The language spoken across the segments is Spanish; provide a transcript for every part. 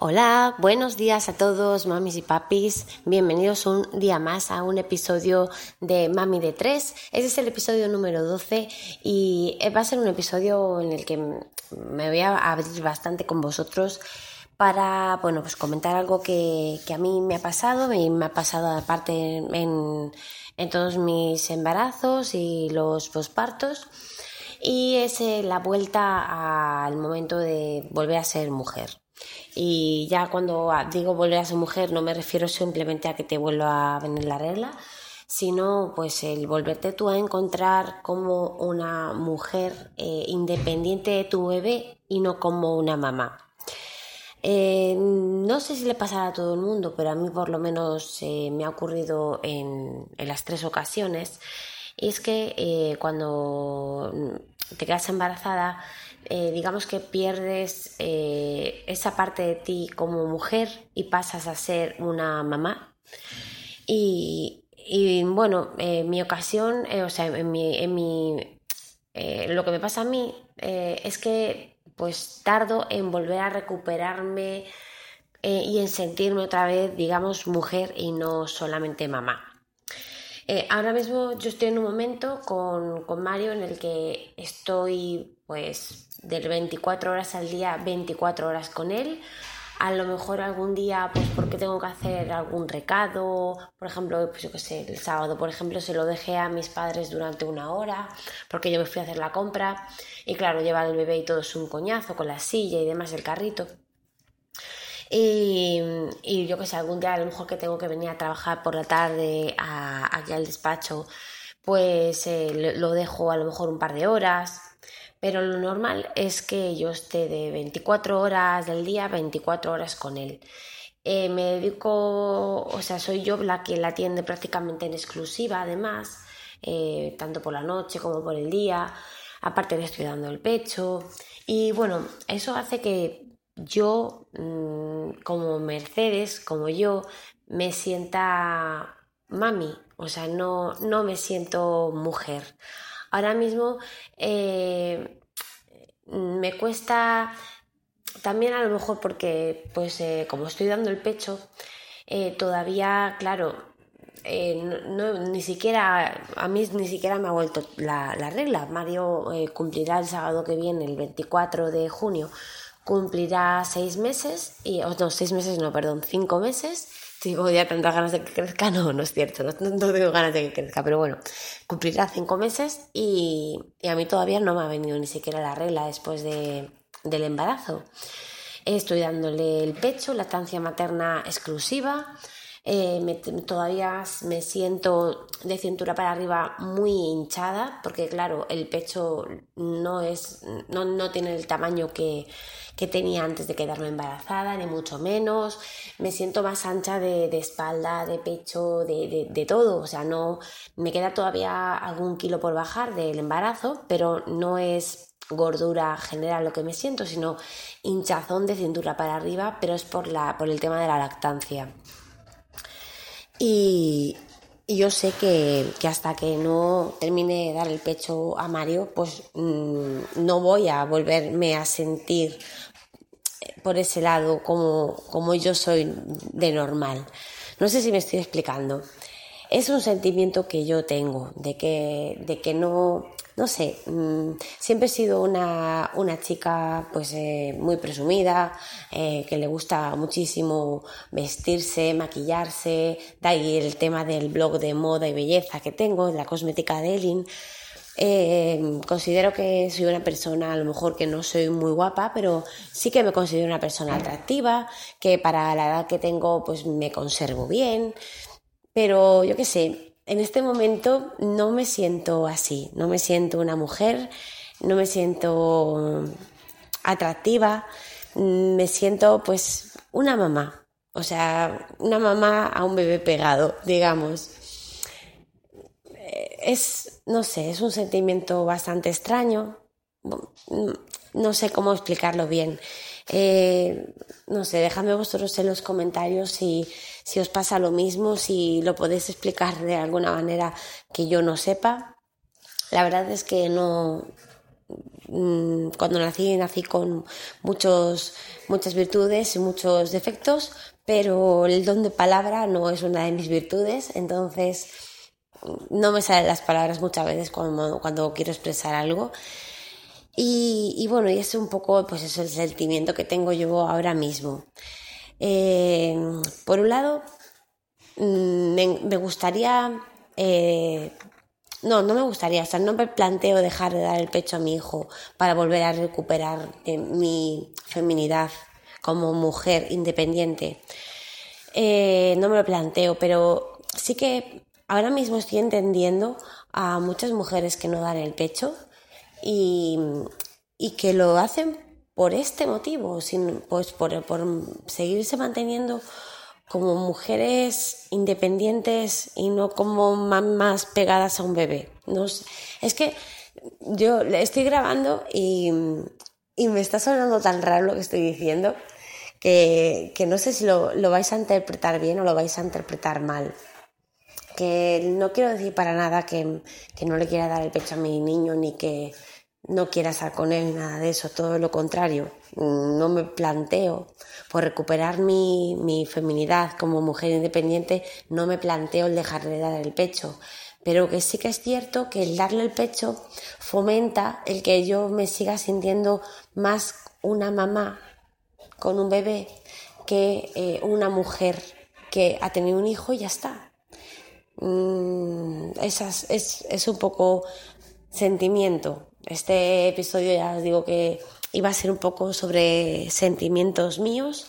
Hola, buenos días a todos, mamis y papis. Bienvenidos un día más a un episodio de Mami de 3. Este es el episodio número 12 y va a ser un episodio en el que me voy a abrir bastante con vosotros para, bueno, pues comentar algo que, a mí me ha pasado y me ha pasado aparte en, en todos mis embarazos y los pospartos y es eh, la vuelta al momento de volver a ser mujer. Y ya cuando digo volver a ser mujer no me refiero simplemente a que te vuelva a venir la regla, sino pues el volverte tú a encontrar como una mujer eh, independiente de tu bebé y no como una mamá. Eh, no sé si le pasará a todo el mundo, pero a mí por lo menos eh, me ha ocurrido en, las tres ocasiones. Es que cuando te quedas embarazada, eh, digamos que pierdes eh, esa parte de ti como mujer y pasas a ser una mamá. Y, bueno, en mi ocasión, eh, o sea, en mi, en mi lo que me pasa a mí es que pues tardo en volver a recuperarme y en sentirme otra vez, digamos, mujer y no solamente mamá. ahora mismo yo estoy en un momento con, con Mario en el que estoy pues de 24 horas al día, 24 horas con él. A lo mejor algún día, pues porque tengo que hacer algún recado, por ejemplo, pues yo qué sé, el sábado, por ejemplo, se lo dejé a mis padres durante una hora, porque yo me fui a hacer la compra, y claro, llevar el bebé y todo es un coñazo, con la silla y demás, el carrito. Y, yo qué sé, algún día a lo mejor que tengo que venir a trabajar por la tarde aquí al despacho, pues eh, lo dejo a lo mejor un par de horas, pero lo normal es que yo esté de 24 horas del día, 24 horas con él. Eh, me dedico, o sea, soy yo la que la atiende prácticamente en exclusiva, además, eh, tanto por la noche como por el día. Aparte le estoy dando el pecho. Y bueno, eso hace que yo, mm, como Mercedes, como yo, me sienta mami, o sea, no, no me siento mujer. Ahora mismo eh, me cuesta también a lo mejor porque pues eh, como estoy dando el pecho, eh, todavía, claro, ni siquiera, a mí ni siquiera me ha vuelto la, regla. Mario cumplirá el sábado que viene, el 24 de junio, cumplirá seis meses, y, oh, no, seis meses no, perdón, cinco meses tengo ya tantas ganas de que crezca, no, no es cierto, no, tengo ganas de que crezca, pero bueno, cumplirá cinco meses y, a mí todavía no me ha venido ni siquiera la regla después de, del embarazo. Estoy dándole el pecho, la estancia materna exclusiva, eh, todavía me siento de cintura para arriba muy hinchada porque claro el pecho no es no, no tiene el tamaño que, que, tenía antes de quedarme embarazada ni mucho menos. Me siento más ancha de, de espalda de pecho de, de, de, todo. O sea no me queda todavía algún kilo por bajar del embarazo pero no es gordura general lo que me siento sino hinchazón de cintura para arriba pero es por la por el tema de la lactancia y, yo sé que, hasta que no termine de dar el pecho a Mario, pues mm, no voy a volverme a sentir por ese lado como, como yo soy de normal. No sé si me estoy explicando. Es un sentimiento que yo tengo, de que, de que no, no sé, mm, siempre he sido una, una chica pues eh, muy presumida, eh, que le gusta muchísimo vestirse, maquillarse, de ahí el tema del blog de moda y belleza que tengo, la cosmética de Elin. Eh, considero que soy una persona, a lo mejor que no soy muy guapa, pero sí que me considero una persona atractiva, que para la edad que tengo pues me conservo bien, pero yo qué sé, en este momento no me siento así, no me siento una mujer, no me siento atractiva, me siento pues una mamá, o sea, una mamá a un bebé pegado, digamos. Es, no sé, es un sentimiento bastante extraño, no sé cómo explicarlo bien. Eh, no sé, dejadme vosotros en los comentarios si, si os pasa lo mismo, si lo podéis explicar de alguna manera que yo no sepa. La verdad es que no, mm, cuando nací nací con muchos, muchas virtudes y muchos defectos, pero el don de palabra no es una de mis virtudes, entonces no me salen las palabras muchas veces cuando, cuando quiero expresar algo. Y, bueno, y es un poco pues es el sentimiento que tengo yo ahora mismo. Eh, por un lado, mm, me, gustaría, eh, no, no me gustaría, o sea, no me planteo dejar de dar el pecho a mi hijo para volver a recuperar eh, mi feminidad como mujer independiente. no me lo planteo, pero sí que ahora mismo estoy entendiendo a muchas mujeres que no dan el pecho y, que lo hacen por este motivo, sin, pues por, por seguirse manteniendo como mujeres independientes y no como mamás pegadas a un bebé. Es que yo estoy grabando y, y, me está sonando tan raro lo que estoy diciendo que, que no sé si lo, lo, vais a interpretar bien o lo vais a interpretar mal que no quiero decir para nada que, no le quiera dar el pecho a mi niño ni que no quiera estar con él, nada de eso, todo lo contrario. No me planteo, por recuperar mi, mi feminidad como mujer independiente, no me planteo el dejarle de dar el pecho. Pero que sí que es cierto que el darle el pecho fomenta el que yo me siga sintiendo más una mamá con un bebé que eh, una mujer que ha tenido un hijo y ya está. Mm, esas, es, es un poco sentimiento. Este episodio ya os digo que iba a ser un poco sobre sentimientos míos,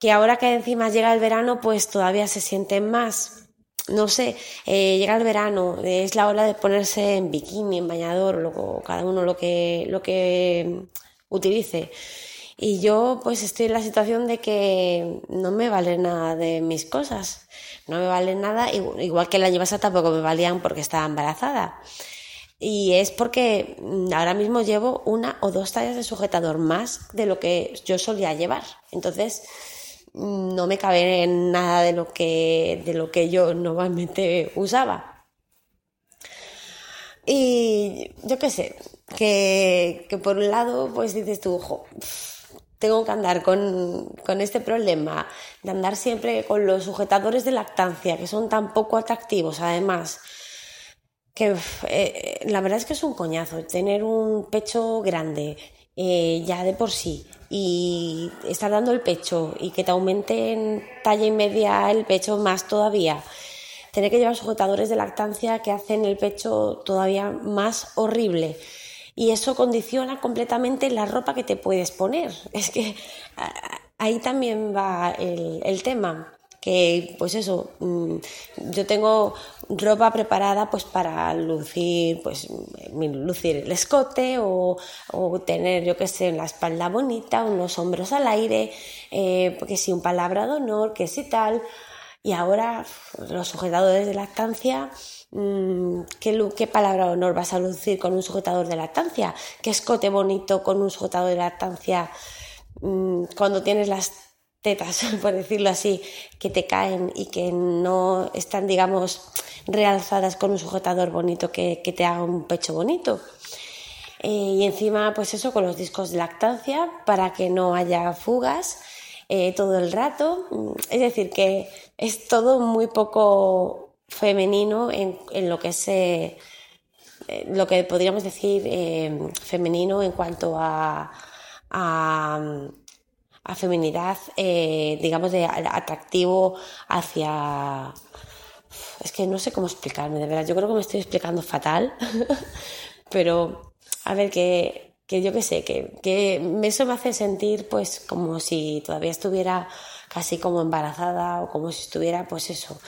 que ahora que encima llega el verano, pues todavía se sienten más. No sé, eh, llega el verano, es la hora de ponerse en bikini, en bañador, luego cada uno lo que, lo que utilice. Y yo pues estoy en la situación de que no me vale nada de mis cosas. No me vale nada, igual que el año pasado tampoco me valían porque estaba embarazada. Y es porque mm, ahora mismo llevo una o dos tallas de sujetador más de lo que yo solía llevar. Entonces, mm, no me cabe nada de lo que, de lo que yo normalmente usaba. Y yo qué sé, que, que por un lado, pues dices tú, ojo, tengo que andar con, este problema de andar siempre con los sujetadores de lactancia, que son tan poco atractivos, además, que eh, la verdad es que es un coñazo tener un pecho grande eh, ya de por sí y estar dando el pecho y que te aumente en talla y media el pecho más todavía. Tener que llevar sujetadores de lactancia que hacen el pecho todavía más horrible y eso condiciona completamente la ropa que te puedes poner. Es que ahí también va el, tema que pues eso mm, yo tengo ropa preparada pues para lucir pues lucir el escote o, tener yo que sé la espalda bonita unos hombros al aire eh, que si un palabra de honor que si tal y ahora los sujetadores de lactancia Mm, ¿qué, palabra honor vas a lucir con un sujetador de lactancia? ¿Qué escote bonito con un sujetador de lactancia mm, cuando tienes las tetas, por decirlo así, que te caen y que no están, digamos, realzadas con un sujetador bonito que, te haga un pecho bonito? Eh, y encima, pues eso, con los discos de lactancia para que no haya fugas eh, todo el rato. Es decir, que es todo muy poco femenino en, en lo que es eh, lo que podríamos decir femenino en cuanto a, a, a feminidad, digamos, de atractivo hacia... Es que no sé cómo explicarme, de verdad. Yo creo que me estoy explicando fatal, pero a ver, que, que yo qué sé, que, que eso me hace sentir pues como si todavía estuviera casi como embarazada o como si estuviera pues eso,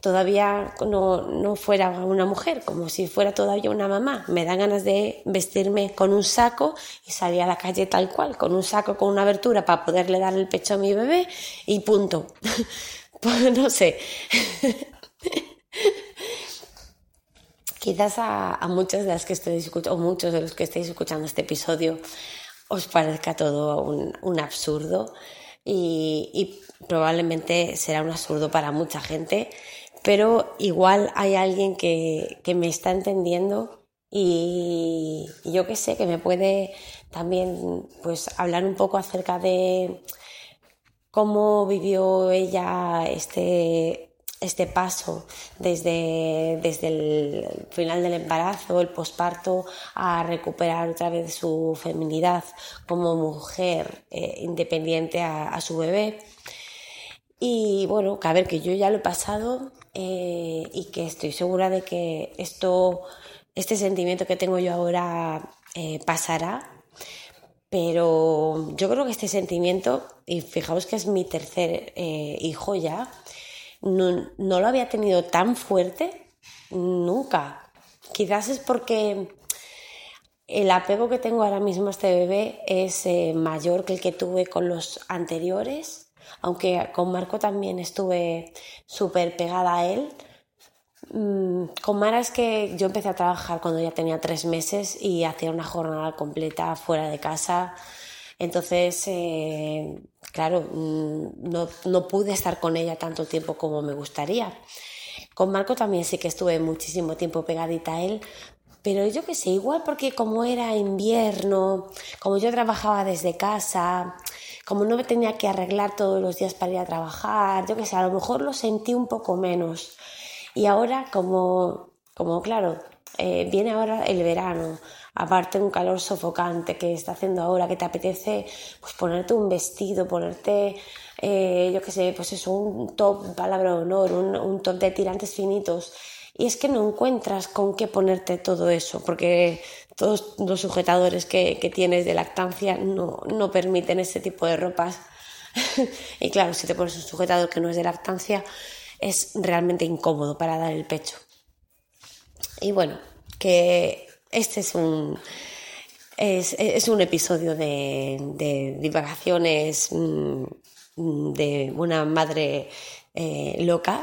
todavía no, no, fuera una mujer, como si fuera todavía una mamá. Me da ganas de vestirme con un saco y salir a la calle tal cual, con un saco con una abertura para poderle dar el pecho a mi bebé y punto. pues no sé. Quizás a, muchas de las que estoy escuchando, o muchos de los que estáis escuchando este episodio, os parezca todo un, un absurdo y probablemente será un absurdo para mucha gente pero igual hay alguien que, me está entendiendo y, yo que sé, que me puede también pues hablar un poco acerca de cómo vivió ella este, este paso desde, desde el final del embarazo, el posparto, a recuperar otra vez su feminidad como mujer eh, independiente a, su bebé. Y bueno, que a ver, que yo ya lo he pasado eh, y que estoy segura de que esto este sentimiento que tengo yo ahora eh, pasará, pero yo creo que este sentimiento, y fijaos que es mi tercer eh, hijo ya, no, lo había tenido tan fuerte nunca. Quizás es porque el apego que tengo ahora mismo a este bebé es mayor que el que tuve con los anteriores, aunque con Marco también estuve súper pegada a él Mm, con Mara es que yo empecé a trabajar cuando ya tenía tres meses y hacía una jornada completa fuera de casa. Entonces, eh, claro, mm, no, no, pude estar con ella tanto tiempo como me gustaría. Con Marco también sí que estuve muchísimo tiempo pegadita a él, pero yo qué sé, igual porque como era invierno, como yo trabajaba desde casa, como no me tenía que arreglar todos los días para ir a trabajar, yo qué sé, a lo mejor lo sentí un poco menos. Y ahora, como, como claro, eh, viene ahora el verano, aparte un calor sofocante que está haciendo ahora, que te apetece pues ponerte un vestido, ponerte, eh, yo qué sé, pues eso, un top, palabra de honor, un, un, top de tirantes finitos. Y es que no encuentras con qué ponerte todo eso, porque todos los sujetadores que, que tienes de lactancia no, no permiten ese tipo de ropas. y claro, si te pones un sujetador que no es de lactancia, es realmente incómodo para dar el pecho. Y bueno, que este es un, es, un episodio de, divagaciones mm, de una madre eh, loca.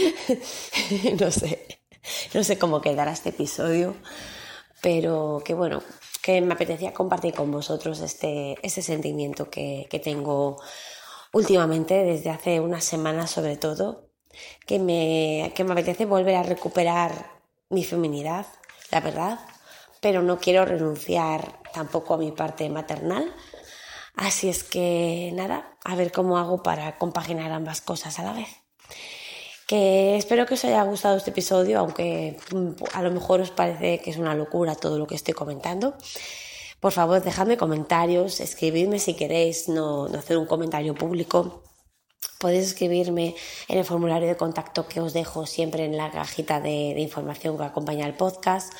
no sé, no sé cómo quedará este episodio, pero que bueno, que me apetecía compartir con vosotros este, este sentimiento que, que tengo últimamente, desde hace unas semanas sobre todo, que me, que me apetece volver a recuperar mi feminidad, la verdad, pero no quiero renunciar tampoco a mi parte maternal. Así es que nada, a ver cómo hago para compaginar ambas cosas a la vez. Que espero que os haya gustado este episodio, aunque mm, a lo mejor os parece que es una locura todo lo que estoy comentando. Por favor, dejadme comentarios, escribidme si queréis no, no hacer un comentario público Podéis escribirme en el formulario de contacto que os dejo siempre en la cajita de, información que acompaña el podcast.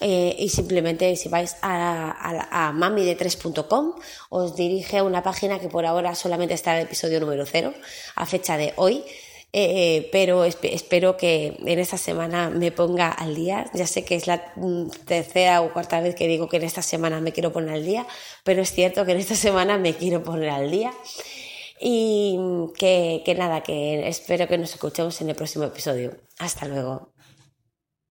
Eh, y simplemente si vais a, a, mamide3.com os dirige a una página que por ahora solamente está en el episodio número cero, a fecha de hoy. Eh, pero espero que en esta semana me ponga al día. Ya sé que es la tercera o cuarta vez que digo que en esta semana me quiero poner al día, pero es cierto que en esta semana me quiero poner al día. Y que, que nada, que espero que nos escuchemos en el próximo episodio. Hasta luego.